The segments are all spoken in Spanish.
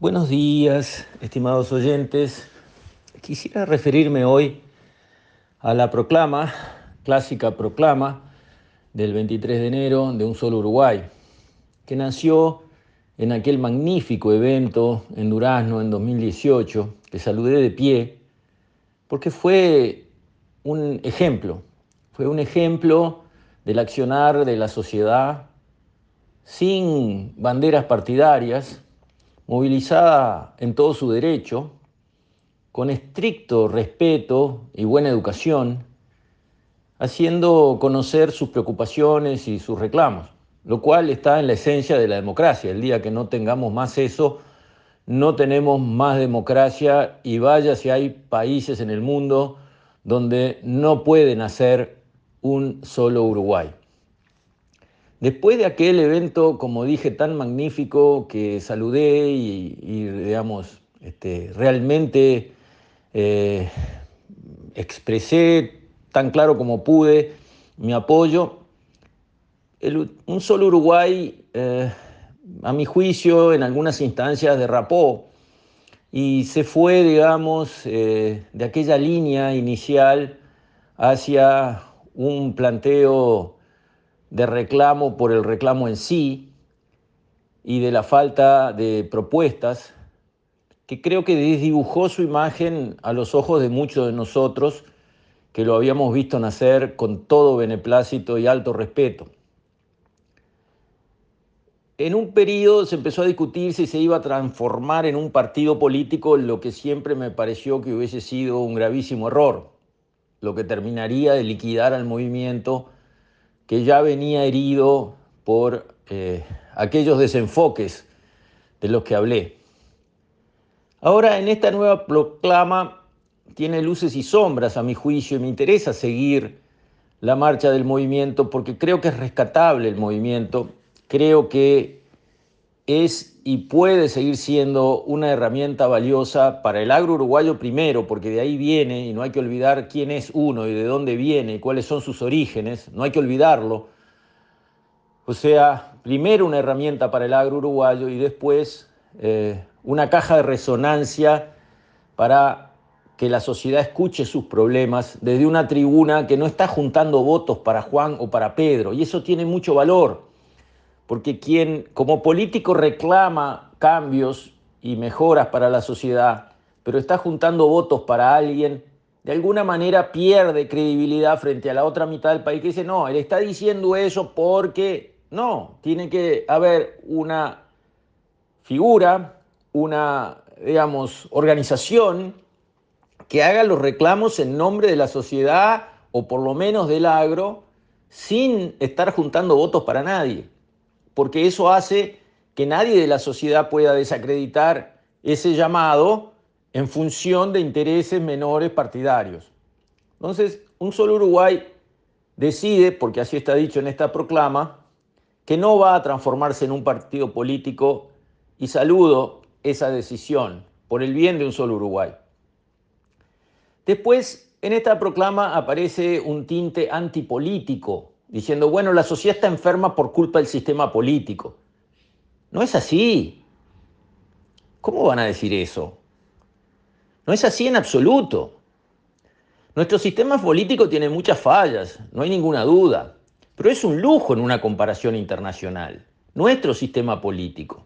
Buenos días, estimados oyentes. Quisiera referirme hoy a la proclama, clásica proclama del 23 de enero de Un Solo Uruguay, que nació en aquel magnífico evento en Durazno en 2018, que saludé de pie, porque fue un ejemplo, fue un ejemplo del accionar de la sociedad sin banderas partidarias, movilizada en todo su derecho, con estricto respeto y buena educación, haciendo conocer sus preocupaciones y sus reclamos, lo cual está en la esencia de la democracia. El día que no tengamos más eso, no tenemos más democracia y vaya si hay países en el mundo donde no pueden hacer un solo Uruguay. Después de aquel evento, como dije, tan magnífico que saludé y, digamos, este, realmente eh, expresé tan claro como pude mi apoyo, un solo Uruguay, eh, a mi juicio, en algunas instancias derrapó y se fue, digamos, eh, de aquella línea inicial hacia un planteo de reclamo por el reclamo en sí y de la falta de propuestas, que creo que desdibujó su imagen a los ojos de muchos de nosotros que lo habíamos visto nacer con todo beneplácito y alto respeto. En un periodo se empezó a discutir si se iba a transformar en un partido político, lo que siempre me pareció que hubiese sido un gravísimo error, lo que terminaría de liquidar al movimiento que ya venía herido por eh, aquellos desenfoques de los que hablé. Ahora, en esta nueva proclama tiene luces y sombras a mi juicio y me interesa seguir la marcha del movimiento porque creo que es rescatable el movimiento, creo que es y puede seguir siendo una herramienta valiosa para el agro uruguayo primero, porque de ahí viene y no hay que olvidar quién es uno y de dónde viene y cuáles son sus orígenes, no hay que olvidarlo. O sea, primero una herramienta para el agro uruguayo y después eh, una caja de resonancia para que la sociedad escuche sus problemas desde una tribuna que no está juntando votos para Juan o para Pedro, y eso tiene mucho valor porque quien como político reclama cambios y mejoras para la sociedad, pero está juntando votos para alguien, de alguna manera pierde credibilidad frente a la otra mitad del país que dice, no, él está diciendo eso porque no, tiene que haber una figura, una, digamos, organización que haga los reclamos en nombre de la sociedad o por lo menos del agro sin estar juntando votos para nadie porque eso hace que nadie de la sociedad pueda desacreditar ese llamado en función de intereses menores partidarios. Entonces, un solo Uruguay decide, porque así está dicho en esta proclama, que no va a transformarse en un partido político y saludo esa decisión por el bien de un solo Uruguay. Después, en esta proclama aparece un tinte antipolítico diciendo, bueno, la sociedad está enferma por culpa del sistema político. No es así. ¿Cómo van a decir eso? No es así en absoluto. Nuestro sistema político tiene muchas fallas, no hay ninguna duda, pero es un lujo en una comparación internacional. Nuestro sistema político.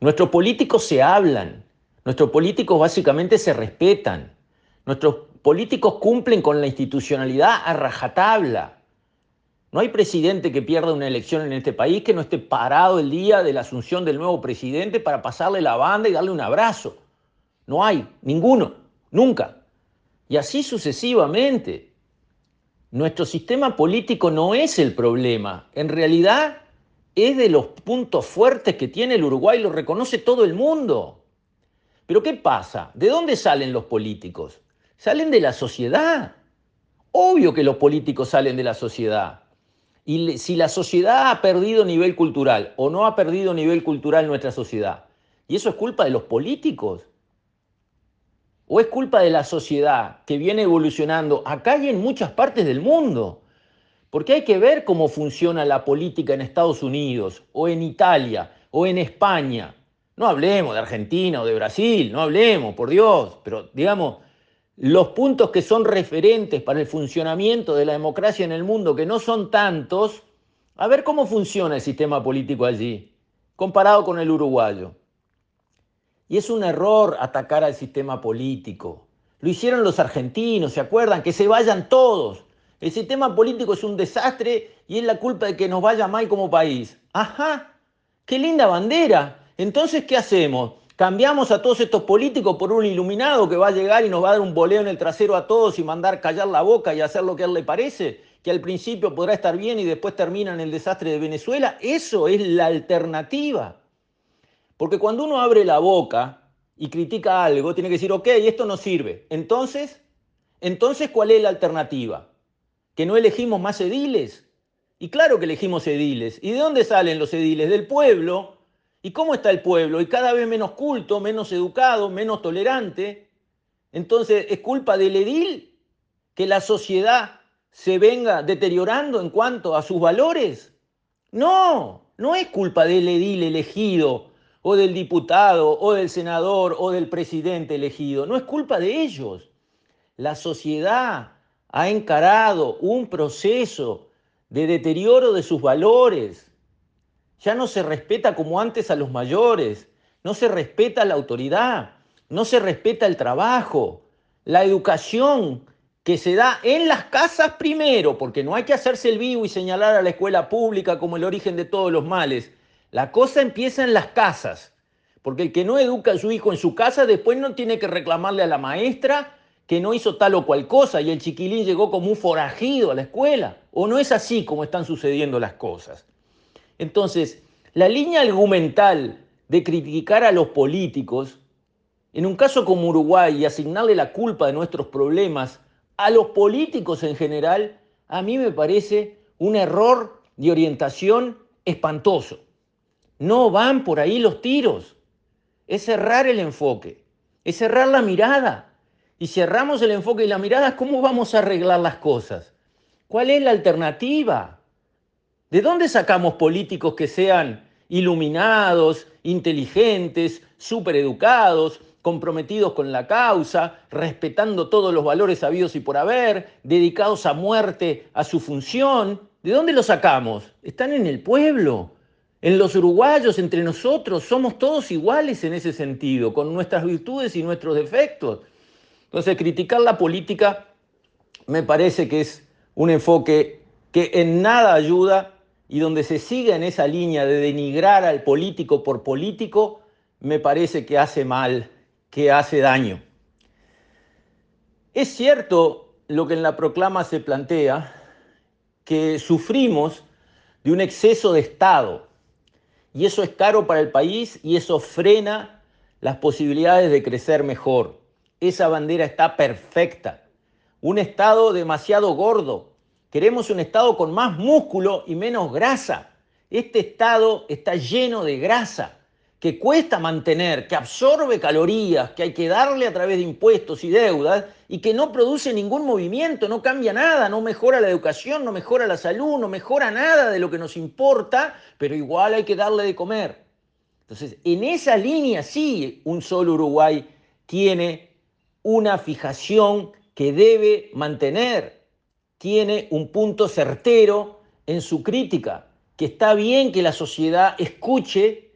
Nuestros políticos se hablan, nuestros políticos básicamente se respetan, nuestros políticos cumplen con la institucionalidad a rajatabla. No hay presidente que pierda una elección en este país que no esté parado el día de la asunción del nuevo presidente para pasarle la banda y darle un abrazo. No hay, ninguno, nunca. Y así sucesivamente. Nuestro sistema político no es el problema. En realidad es de los puntos fuertes que tiene el Uruguay, lo reconoce todo el mundo. Pero ¿qué pasa? ¿De dónde salen los políticos? Salen de la sociedad. Obvio que los políticos salen de la sociedad. Y si la sociedad ha perdido nivel cultural o no ha perdido nivel cultural nuestra sociedad, ¿y eso es culpa de los políticos? ¿O es culpa de la sociedad que viene evolucionando acá y en muchas partes del mundo? Porque hay que ver cómo funciona la política en Estados Unidos o en Italia o en España. No hablemos de Argentina o de Brasil, no hablemos, por Dios, pero digamos, los puntos que son referentes para el funcionamiento de la democracia en el mundo, que no son tantos, a ver cómo funciona el sistema político allí, comparado con el uruguayo. Y es un error atacar al sistema político. Lo hicieron los argentinos, ¿se acuerdan? Que se vayan todos. El sistema político es un desastre y es la culpa de que nos vaya mal como país. Ajá, qué linda bandera. Entonces, ¿qué hacemos? Cambiamos a todos estos políticos por un iluminado que va a llegar y nos va a dar un boleo en el trasero a todos y mandar callar la boca y hacer lo que a él le parece, que al principio podrá estar bien y después termina en el desastre de Venezuela. Eso es la alternativa. Porque cuando uno abre la boca y critica algo, tiene que decir, ok, esto no sirve. Entonces, entonces, ¿cuál es la alternativa? ¿Que no elegimos más ediles? Y claro que elegimos ediles. ¿Y de dónde salen los ediles? Del pueblo ¿Y cómo está el pueblo? Y cada vez menos culto, menos educado, menos tolerante. Entonces, ¿es culpa del edil que la sociedad se venga deteriorando en cuanto a sus valores? No, no es culpa del edil elegido o del diputado o del senador o del presidente elegido. No es culpa de ellos. La sociedad ha encarado un proceso de deterioro de sus valores, ya no se respeta como antes a los mayores, no se respeta la autoridad, no se respeta el trabajo, la educación que se da en las casas primero, porque no hay que hacerse el vivo y señalar a la escuela pública como el origen de todos los males. La cosa empieza en las casas, porque el que no educa a su hijo en su casa después no tiene que reclamarle a la maestra que no hizo tal o cual cosa y el chiquilín llegó como un forajido a la escuela. ¿O no es así como están sucediendo las cosas? Entonces, la línea argumental de criticar a los políticos, en un caso como Uruguay, y asignarle la culpa de nuestros problemas a los políticos en general, a mí me parece un error de orientación espantoso. No van por ahí los tiros. Es cerrar el enfoque, es cerrar la mirada. Y cerramos el enfoque y la mirada, ¿cómo vamos a arreglar las cosas? ¿Cuál es la alternativa? ¿De dónde sacamos políticos que sean iluminados, inteligentes, educados, comprometidos con la causa, respetando todos los valores habidos y por haber, dedicados a muerte a su función? ¿De dónde los sacamos? Están en el pueblo, en los uruguayos, entre nosotros, somos todos iguales en ese sentido, con nuestras virtudes y nuestros defectos. Entonces, criticar la política me parece que es un enfoque que en nada ayuda y donde se siga en esa línea de denigrar al político por político, me parece que hace mal, que hace daño. Es cierto lo que en la proclama se plantea, que sufrimos de un exceso de Estado, y eso es caro para el país y eso frena las posibilidades de crecer mejor. Esa bandera está perfecta. Un Estado demasiado gordo, Queremos un Estado con más músculo y menos grasa. Este Estado está lleno de grasa, que cuesta mantener, que absorbe calorías, que hay que darle a través de impuestos y deudas y que no produce ningún movimiento, no cambia nada, no mejora la educación, no mejora la salud, no mejora nada de lo que nos importa, pero igual hay que darle de comer. Entonces, en esa línea sí, un solo Uruguay tiene una fijación que debe mantener tiene un punto certero en su crítica, que está bien que la sociedad escuche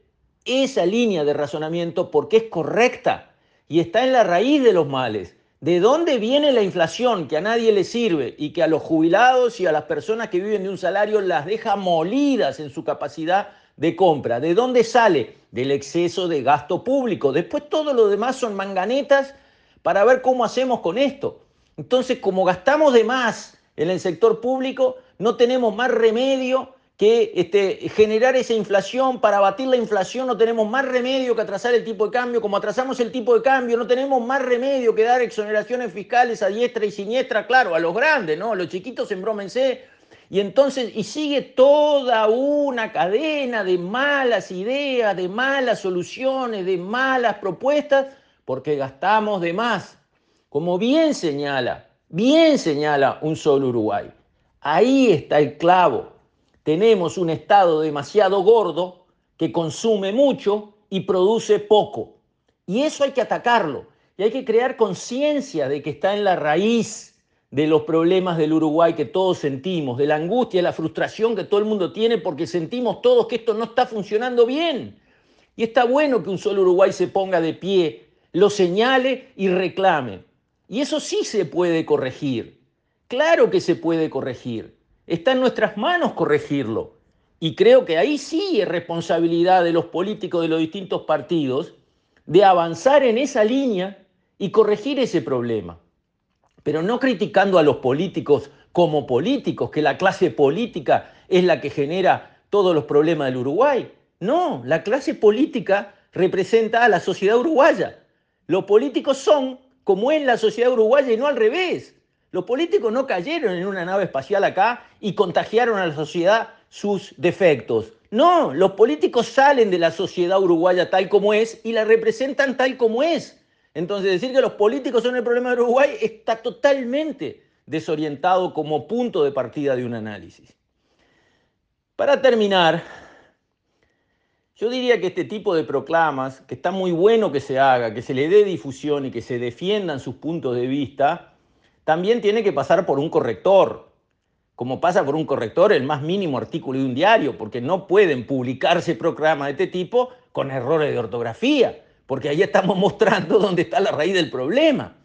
esa línea de razonamiento porque es correcta y está en la raíz de los males. ¿De dónde viene la inflación que a nadie le sirve y que a los jubilados y a las personas que viven de un salario las deja molidas en su capacidad de compra? ¿De dónde sale? Del exceso de gasto público. Después todo lo demás son manganetas para ver cómo hacemos con esto. Entonces, como gastamos de más en el sector público, no tenemos más remedio que este, generar esa inflación, para abatir la inflación no tenemos más remedio que atrasar el tipo de cambio, como atrasamos el tipo de cambio no tenemos más remedio que dar exoneraciones fiscales a diestra y siniestra, claro, a los grandes, ¿no? Los chiquitos embrómense. Y entonces, y sigue toda una cadena de malas ideas, de malas soluciones, de malas propuestas, porque gastamos de más. Como bien señala Bien señala un solo Uruguay. Ahí está el clavo. Tenemos un Estado demasiado gordo que consume mucho y produce poco. Y eso hay que atacarlo. Y hay que crear conciencia de que está en la raíz de los problemas del Uruguay que todos sentimos, de la angustia, de la frustración que todo el mundo tiene porque sentimos todos que esto no está funcionando bien. Y está bueno que un solo Uruguay se ponga de pie, lo señale y reclame. Y eso sí se puede corregir. Claro que se puede corregir. Está en nuestras manos corregirlo. Y creo que ahí sí es responsabilidad de los políticos de los distintos partidos de avanzar en esa línea y corregir ese problema. Pero no criticando a los políticos como políticos, que la clase política es la que genera todos los problemas del Uruguay. No, la clase política representa a la sociedad uruguaya. Los políticos son como es la sociedad uruguaya y no al revés. Los políticos no cayeron en una nave espacial acá y contagiaron a la sociedad sus defectos. No, los políticos salen de la sociedad uruguaya tal como es y la representan tal como es. Entonces decir que los políticos son el problema de Uruguay está totalmente desorientado como punto de partida de un análisis. Para terminar, yo diría que este tipo de proclamas, que está muy bueno que se haga, que se le dé difusión y que se defiendan sus puntos de vista, también tiene que pasar por un corrector, como pasa por un corrector el más mínimo artículo de un diario, porque no pueden publicarse proclamas de este tipo con errores de ortografía, porque ahí estamos mostrando dónde está la raíz del problema.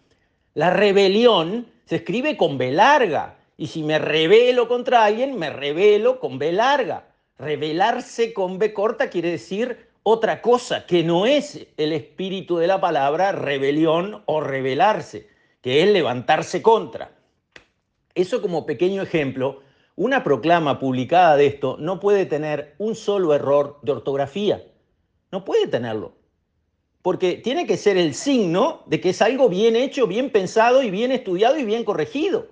La rebelión se escribe con B larga, y si me rebelo contra alguien, me rebelo con B larga. Rebelarse con B corta quiere decir otra cosa, que no es el espíritu de la palabra rebelión o rebelarse, que es levantarse contra. Eso como pequeño ejemplo, una proclama publicada de esto no puede tener un solo error de ortografía. No puede tenerlo. Porque tiene que ser el signo de que es algo bien hecho, bien pensado y bien estudiado y bien corregido.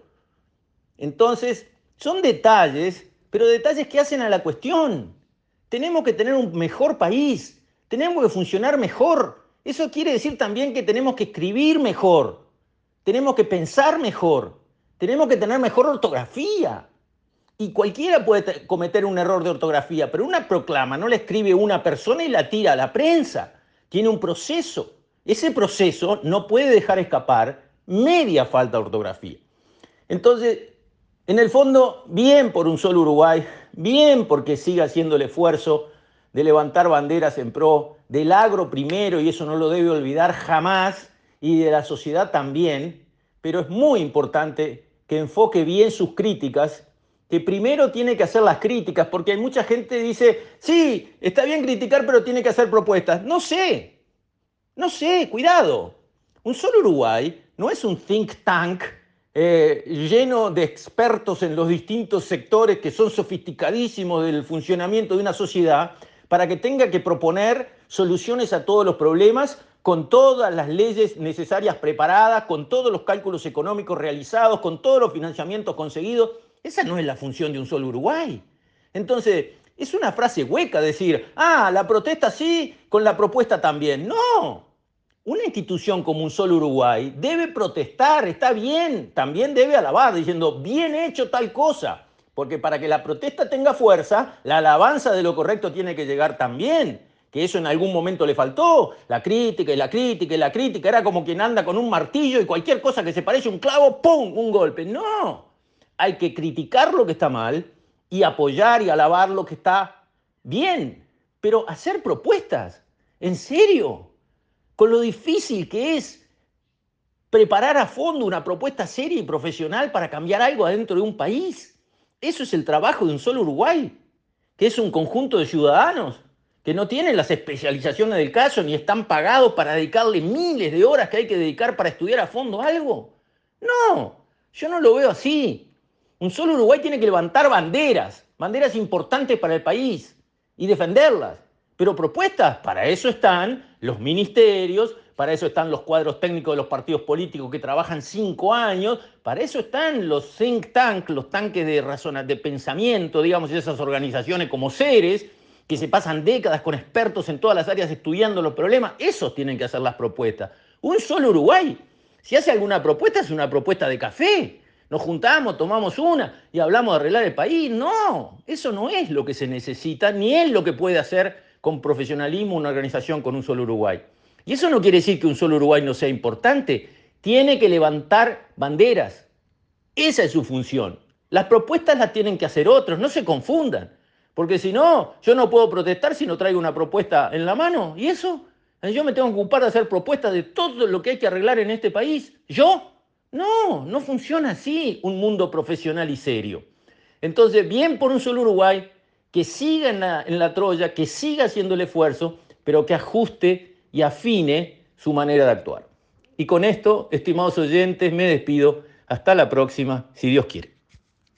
Entonces, son detalles pero detalles que hacen a la cuestión. Tenemos que tener un mejor país, tenemos que funcionar mejor. Eso quiere decir también que tenemos que escribir mejor, tenemos que pensar mejor, tenemos que tener mejor ortografía. Y cualquiera puede cometer un error de ortografía, pero una proclama no la escribe una persona y la tira a la prensa. Tiene un proceso. Ese proceso no puede dejar escapar media falta de ortografía. Entonces, en el fondo, bien por un solo Uruguay, bien porque siga haciendo el esfuerzo de levantar banderas en pro del agro primero, y eso no lo debe olvidar jamás, y de la sociedad también, pero es muy importante que enfoque bien sus críticas, que primero tiene que hacer las críticas, porque hay mucha gente que dice, sí, está bien criticar, pero tiene que hacer propuestas. No sé, no sé, cuidado. Un solo Uruguay no es un think tank eh, lleno de expertos en los distintos sectores que son sofisticadísimos del funcionamiento de una sociedad, para que tenga que proponer soluciones a todos los problemas con todas las leyes necesarias preparadas, con todos los cálculos económicos realizados, con todos los financiamientos conseguidos. Esa no es la función de un solo Uruguay. Entonces, es una frase hueca decir, ah, la protesta sí, con la propuesta también. No, una institución como un solo Uruguay debe protestar, está bien, también debe alabar, diciendo, bien hecho tal cosa, porque para que la protesta tenga fuerza, la alabanza de lo correcto tiene que llegar también, que eso en algún momento le faltó, la crítica y la crítica y la crítica, era como quien anda con un martillo y cualquier cosa que se parece a un clavo, ¡pum!, un golpe. No, hay que criticar lo que está mal y apoyar y alabar lo que está bien, pero hacer propuestas, en serio con lo difícil que es preparar a fondo una propuesta seria y profesional para cambiar algo adentro de un país. Eso es el trabajo de un solo Uruguay, que es un conjunto de ciudadanos que no tienen las especializaciones del caso ni están pagados para dedicarle miles de horas que hay que dedicar para estudiar a fondo algo. No, yo no lo veo así. Un solo Uruguay tiene que levantar banderas, banderas importantes para el país y defenderlas. Pero propuestas, para eso están los ministerios, para eso están los cuadros técnicos de los partidos políticos que trabajan cinco años, para eso están los think tanks, los tanques de, razón, de pensamiento, digamos, esas organizaciones como seres que se pasan décadas con expertos en todas las áreas estudiando los problemas, esos tienen que hacer las propuestas. Un solo Uruguay, si hace alguna propuesta, es una propuesta de café. Nos juntamos, tomamos una y hablamos de arreglar el país. No, eso no es lo que se necesita, ni es lo que puede hacer con profesionalismo una organización con un solo Uruguay. Y eso no quiere decir que un solo Uruguay no sea importante. Tiene que levantar banderas. Esa es su función. Las propuestas las tienen que hacer otros, no se confundan. Porque si no, yo no puedo protestar si no traigo una propuesta en la mano. ¿Y eso? Yo me tengo que ocupar de hacer propuestas de todo lo que hay que arreglar en este país. ¿Yo? No, no funciona así un mundo profesional y serio. Entonces, bien por un solo Uruguay, que siga en la, en la Troya, que siga haciendo el esfuerzo, pero que ajuste y afine su manera de actuar. Y con esto, estimados oyentes, me despido. Hasta la próxima, si Dios quiere.